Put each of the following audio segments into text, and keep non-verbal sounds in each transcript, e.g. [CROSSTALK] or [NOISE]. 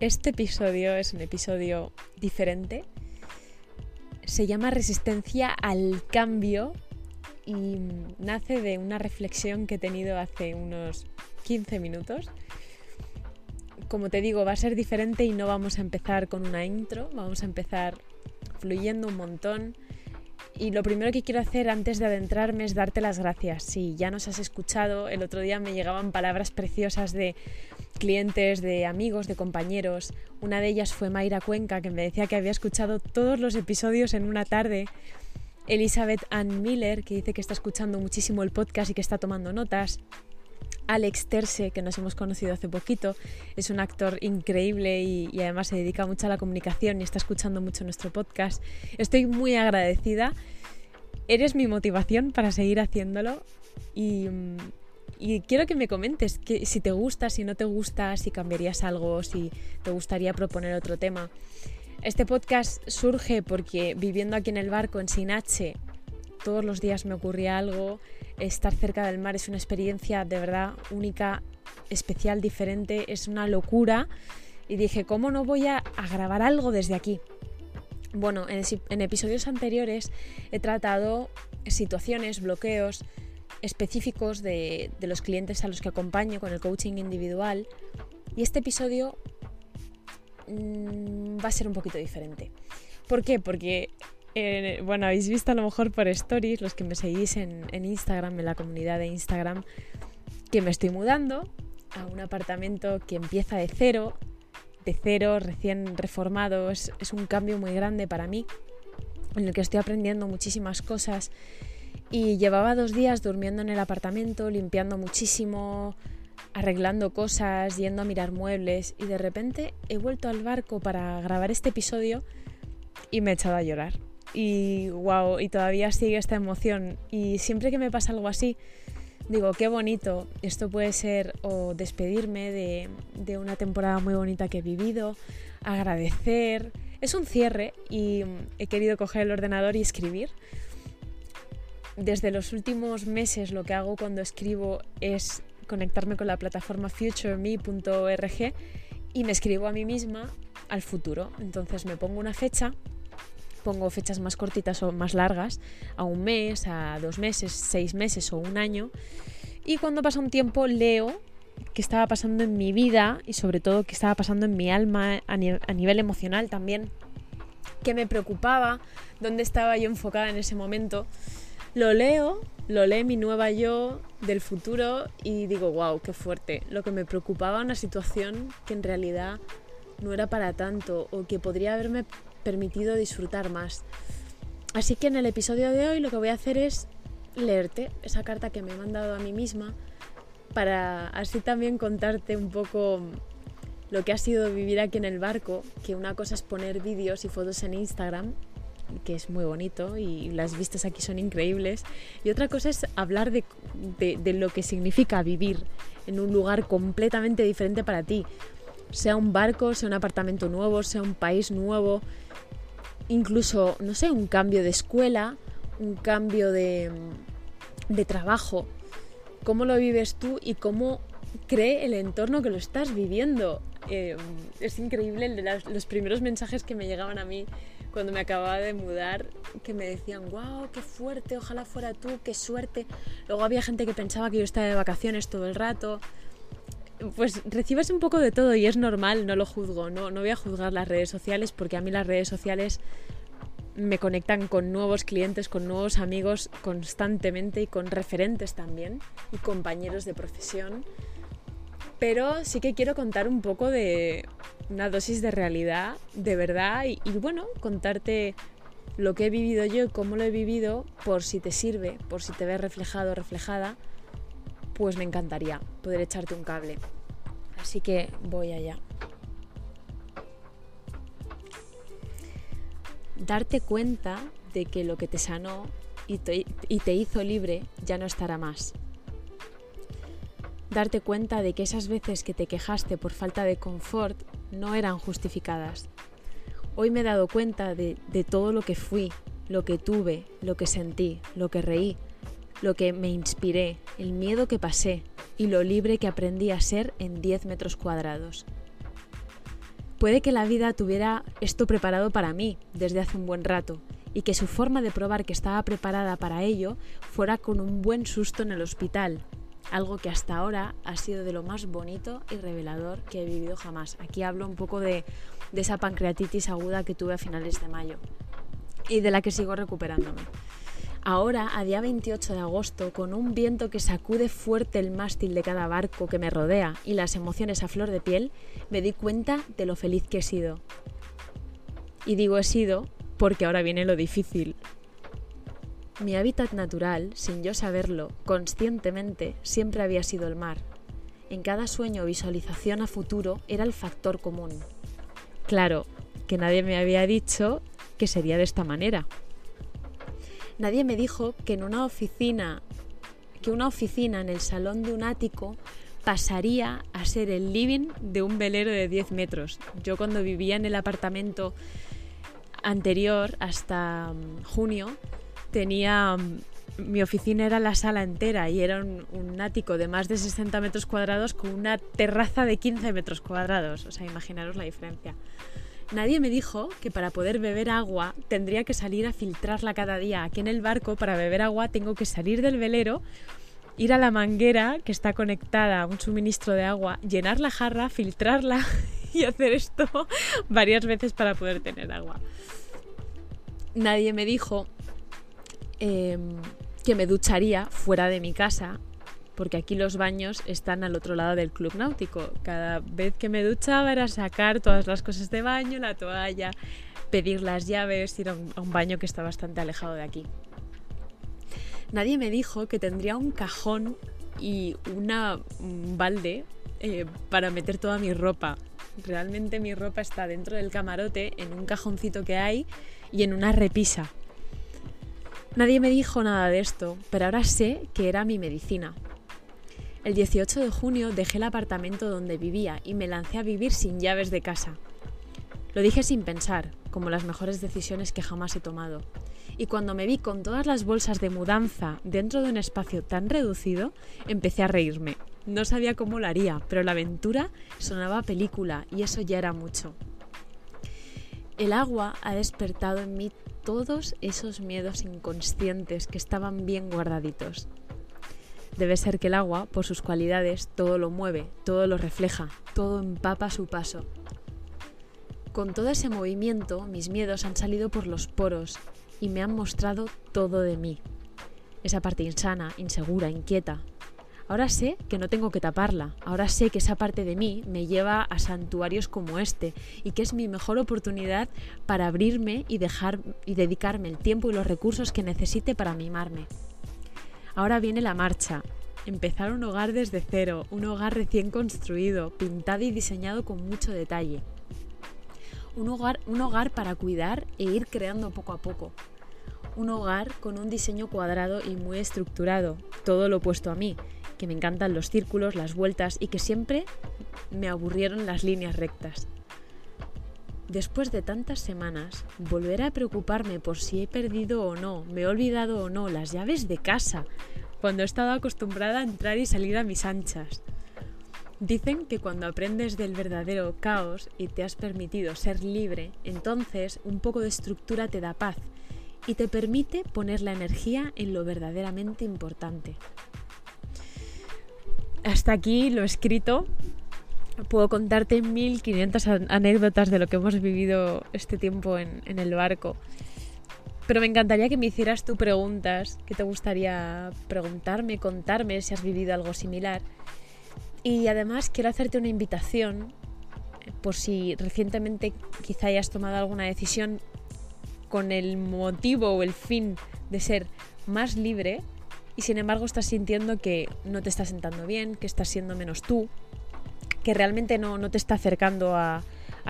Este episodio es un episodio diferente. Se llama Resistencia al Cambio y nace de una reflexión que he tenido hace unos 15 minutos. Como te digo, va a ser diferente y no vamos a empezar con una intro, vamos a empezar fluyendo un montón. Y lo primero que quiero hacer antes de adentrarme es darte las gracias. Si ya nos has escuchado, el otro día me llegaban palabras preciosas de clientes, de amigos, de compañeros. Una de ellas fue Mayra Cuenca, que me decía que había escuchado todos los episodios en una tarde. Elizabeth Ann Miller, que dice que está escuchando muchísimo el podcast y que está tomando notas. Alex Terse, que nos hemos conocido hace poquito, es un actor increíble y, y, además se dedica mucho a la comunicación y está escuchando mucho nuestro podcast. Estoy muy agradecida. Eres mi motivación para seguir haciéndolo y, y quiero que me comentes que si te gusta, si no te gusta, si cambiarías algo, si te gustaría proponer otro tema. Este podcast surge porque viviendo aquí en el barco en Sinache, todos los días me ocurría algo. Estar cerca del mar es una experiencia de verdad única, especial, diferente, es una locura. Y dije, ¿cómo no voy a, grabar algo desde aquí? Bueno, en, en episodios anteriores he tratado situaciones, bloqueos, específicos de, de, los clientes a los que acompaño con el coaching individual y este episodio mmm, va a ser un poquito diferente. ¿Por qué? Porque, eh, bueno, habéis visto a lo mejor por stories, los que me seguís en, en Instagram, en la comunidad de Instagram, que me estoy mudando a un apartamento que empieza de cero, de cero, recién reformado, es, es un cambio muy grande para mí, en el que estoy aprendiendo muchísimas cosas y llevaba dos días durmiendo en el apartamento, limpiando muchísimo, arreglando cosas, yendo a mirar muebles y de repente he vuelto al barco para grabar este episodio y me he echado a llorar. Y wow, y todavía sigue esta emoción. Y siempre que me pasa algo así, digo, qué bonito. Esto puede ser o despedirme de, de una temporada muy bonita que he vivido, agradecer. Es un cierre y he querido coger el ordenador y escribir desde los últimos meses lo que hago cuando escribo es conectarme con la plataforma futureme.org y me escribo a mí misma al futuro. Entonces me pongo una fecha, pongo fechas más cortitas o más largas, a un mes, a dos meses, seis meses o un año. Y cuando pasa un tiempo leo qué estaba pasando en mi vida y sobre todo qué estaba pasando en mi alma a, a nivel emocional también, qué me preocupaba, dónde estaba yo enfocada en ese momento. Lo leo, lo lee mi nueva yo del futuro y digo, wow, qué fuerte. Lo que me preocupaba una situación que en realidad no era para tanto o que podría haberme permitido disfrutar más. Así que en el episodio de hoy lo que voy a hacer es leerte esa carta que me he mandado a mí misma para así también contarte un poco lo que ha sido vivir aquí en el barco, que una cosa es poner vídeos y fotos en Instagram que es muy bonito y las vistas aquí son increíbles. Y otra cosa es hablar de, de, lo que significa vivir en un lugar completamente diferente para ti. Sea un barco, sea un apartamento nuevo, sea un país nuevo, incluso, no sé, un cambio de escuela, un cambio de, de trabajo. ¿Cómo lo vives tú y cómo cree el entorno que lo estás viviendo? Eh, es increíble los primeros mensajes que me llegaban a mí cuando me acababa de mudar, que me decían, wow, qué fuerte, ojalá fuera tú, qué suerte. Luego había gente que pensaba que yo estaba de vacaciones todo el rato. Pues recibes un poco de todo y es normal, no lo juzgo, no, no voy a juzgar las redes sociales porque a mí las redes sociales me conectan con nuevos clientes, con nuevos amigos constantemente y con referentes también y compañeros de profesión. Pero sí que quiero contar un poco de una dosis de realidad, de verdad, y, bueno, contarte lo que he vivido yo y cómo lo he vivido, por si te sirve, por si te ves reflejado o reflejada, pues me encantaría poder echarte un cable. Así que voy allá. Darte cuenta de que lo que te sanó y te hizo libre ya no estará más darte cuenta de que esas veces que te quejaste por falta de confort no eran justificadas. Hoy me he dado cuenta de, todo lo que fui, lo que tuve, lo que sentí, lo que reí, lo que me inspiré, el miedo que pasé y lo libre que aprendí a ser en 10 metros cuadrados. Puede que la vida tuviera esto preparado para mí desde hace un buen rato y que su forma de probar que estaba preparada para ello fuera con un buen susto en el hospital, algo que hasta ahora ha sido de lo más bonito y revelador que he vivido jamás. Aquí hablo un poco de, esa pancreatitis aguda que tuve a finales de mayo y de la que sigo recuperándome. Ahora, a día 28 de agosto, con un viento que sacude fuerte el mástil de cada barco que me rodea y las emociones a flor de piel, me di cuenta de lo feliz que he sido. Y digo he sido porque ahora viene lo difícil. Mi hábitat natural, sin yo saberlo, conscientemente, siempre había sido el mar. En cada sueño visualización a futuro era el factor común. Claro, que nadie me había dicho que sería de esta manera. Nadie me dijo que en una oficina, que una oficina en el salón de un ático pasaría a ser el living de un velero de 10 metros. Yo cuando vivía en el apartamento anterior hasta mm, junio tenía mm, mi oficina era la sala entera y era un, un, ático de más de 60 metros cuadrados con una terraza de 15 metros cuadrados. O sea, imaginaros la diferencia. Nadie me dijo que para poder beber agua tendría que salir a filtrarla cada día. Aquí en el barco, para beber agua, tengo que salir del velero, ir a la manguera que está conectada a un suministro de agua, llenar la jarra, filtrarla [LAUGHS] y hacer esto varias veces para poder tener agua. Nadie me dijo eh, que me ducharía fuera de mi casa porque aquí los baños están al otro lado del club náutico. Cada vez que me duchaba era sacar todas las cosas de baño, la toalla, pedir las llaves, ir a un, baño que está bastante alejado de aquí. Nadie me dijo que tendría un cajón y una, un balde eh, para meter toda mi ropa. Realmente mi ropa está dentro del camarote, en un cajoncito que hay y en una repisa. Nadie me dijo nada de esto, pero ahora sé que era mi medicina. El 18 de junio dejé el apartamento donde vivía y me lancé a vivir sin llaves de casa. Lo dije sin pensar, como las mejores decisiones que jamás he tomado. Y cuando me vi con todas las bolsas de mudanza dentro de un espacio tan reducido, empecé a reírme. No sabía cómo lo haría, pero la aventura sonaba película y eso ya era mucho. El agua ha despertado en mí todos esos miedos inconscientes que estaban bien guardaditos. Debe ser que el agua, por sus cualidades, todo lo mueve, todo lo refleja, todo empapa su paso. Con todo ese movimiento, mis miedos han salido por los poros y me han mostrado todo de mí. Esa parte insana, insegura, inquieta. Ahora sé que no tengo que taparla, ahora sé que esa parte de mí me lleva a santuarios como este y que es mi mejor oportunidad para abrirme y dejar y dedicarme el tiempo y los recursos que necesite para mimarme. Ahora viene la marcha. Empezar un hogar desde cero, un hogar recién construido, pintado y diseñado con mucho detalle. Un hogar, un hogar para cuidar e ir creando poco a poco. Un hogar con un diseño cuadrado y muy estructurado, todo lo opuesto a mí, que me encantan los círculos, las vueltas y que siempre me aburrieron las líneas rectas. Después de tantas semanas, volver a preocuparme por si he perdido o no, me he olvidado o no las llaves de casa, cuando he estado acostumbrada a entrar y salir a mis anchas. Dicen que cuando aprendes del verdadero caos y te has permitido ser libre, entonces un poco de estructura te da paz y te permite poner la energía en lo verdaderamente importante. Hasta aquí lo escrito puedo contarte 1500 anécdotas de lo que hemos vivido este tiempo en, el barco. Pero me encantaría que me hicieras tú preguntas, que te gustaría preguntarme, contarme si has vivido algo similar. Y además quiero hacerte una invitación, por si recientemente quizá hayas tomado alguna decisión con el motivo o el fin de ser más libre y sin embargo estás sintiendo que no te está sentando bien, que estás siendo menos tú, que realmente no, te está acercando a,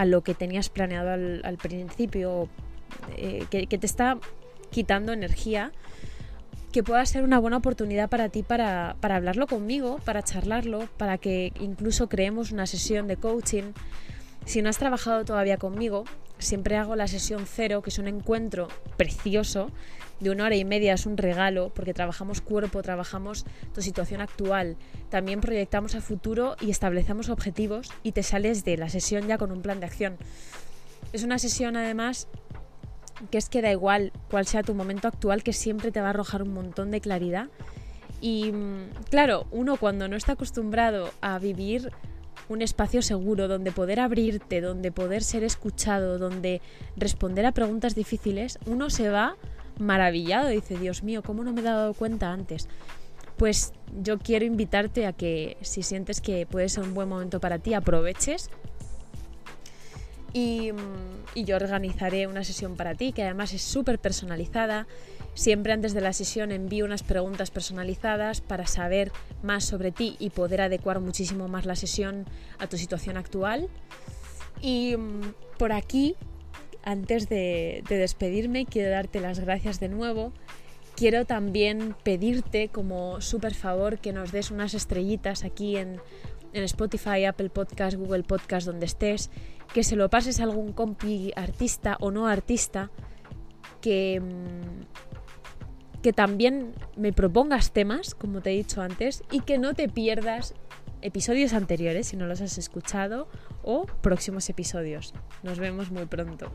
lo que tenías planeado al, principio, eh, que, te está quitando energía, que pueda ser una buena oportunidad para ti para, para hablarlo conmigo, para charlarlo, para que incluso creemos una sesión de coaching. Si no has trabajado todavía conmigo, siempre hago la sesión cero, que es un encuentro precioso, de una hora y media, es un regalo, porque trabajamos cuerpo, trabajamos tu situación actual, también proyectamos a futuro y establecemos objetivos y te sales de la sesión ya con un plan de acción. Es una sesión además que es que da igual cuál sea tu momento actual, que siempre te va a arrojar un montón de claridad. Y mm, claro, uno cuando no está acostumbrado a vivir un espacio seguro donde poder abrirte, donde poder ser escuchado, donde responder a preguntas difíciles, uno se va maravillado y dice, Dios mío, ¿cómo no me he dado cuenta antes? Pues yo quiero invitarte a que si sientes que puede ser un buen momento para ti, aproveches y, yo organizaré una sesión para ti que además es súper personalizada. Siempre antes de la sesión envío unas preguntas personalizadas para saber más sobre ti y poder adecuar muchísimo más la sesión a tu situación actual. Y mm, por aquí, antes de, de despedirme, quiero darte las gracias de nuevo. Quiero también pedirte como súper favor que nos des unas estrellitas aquí en en Spotify, Apple Podcast, Google Podcast, donde estés, que se lo pases a algún compi artista o no artista, que, mm, que también me propongas temas, como te he dicho antes, y que no te pierdas episodios anteriores si no los has escuchado o próximos episodios. Nos vemos muy pronto.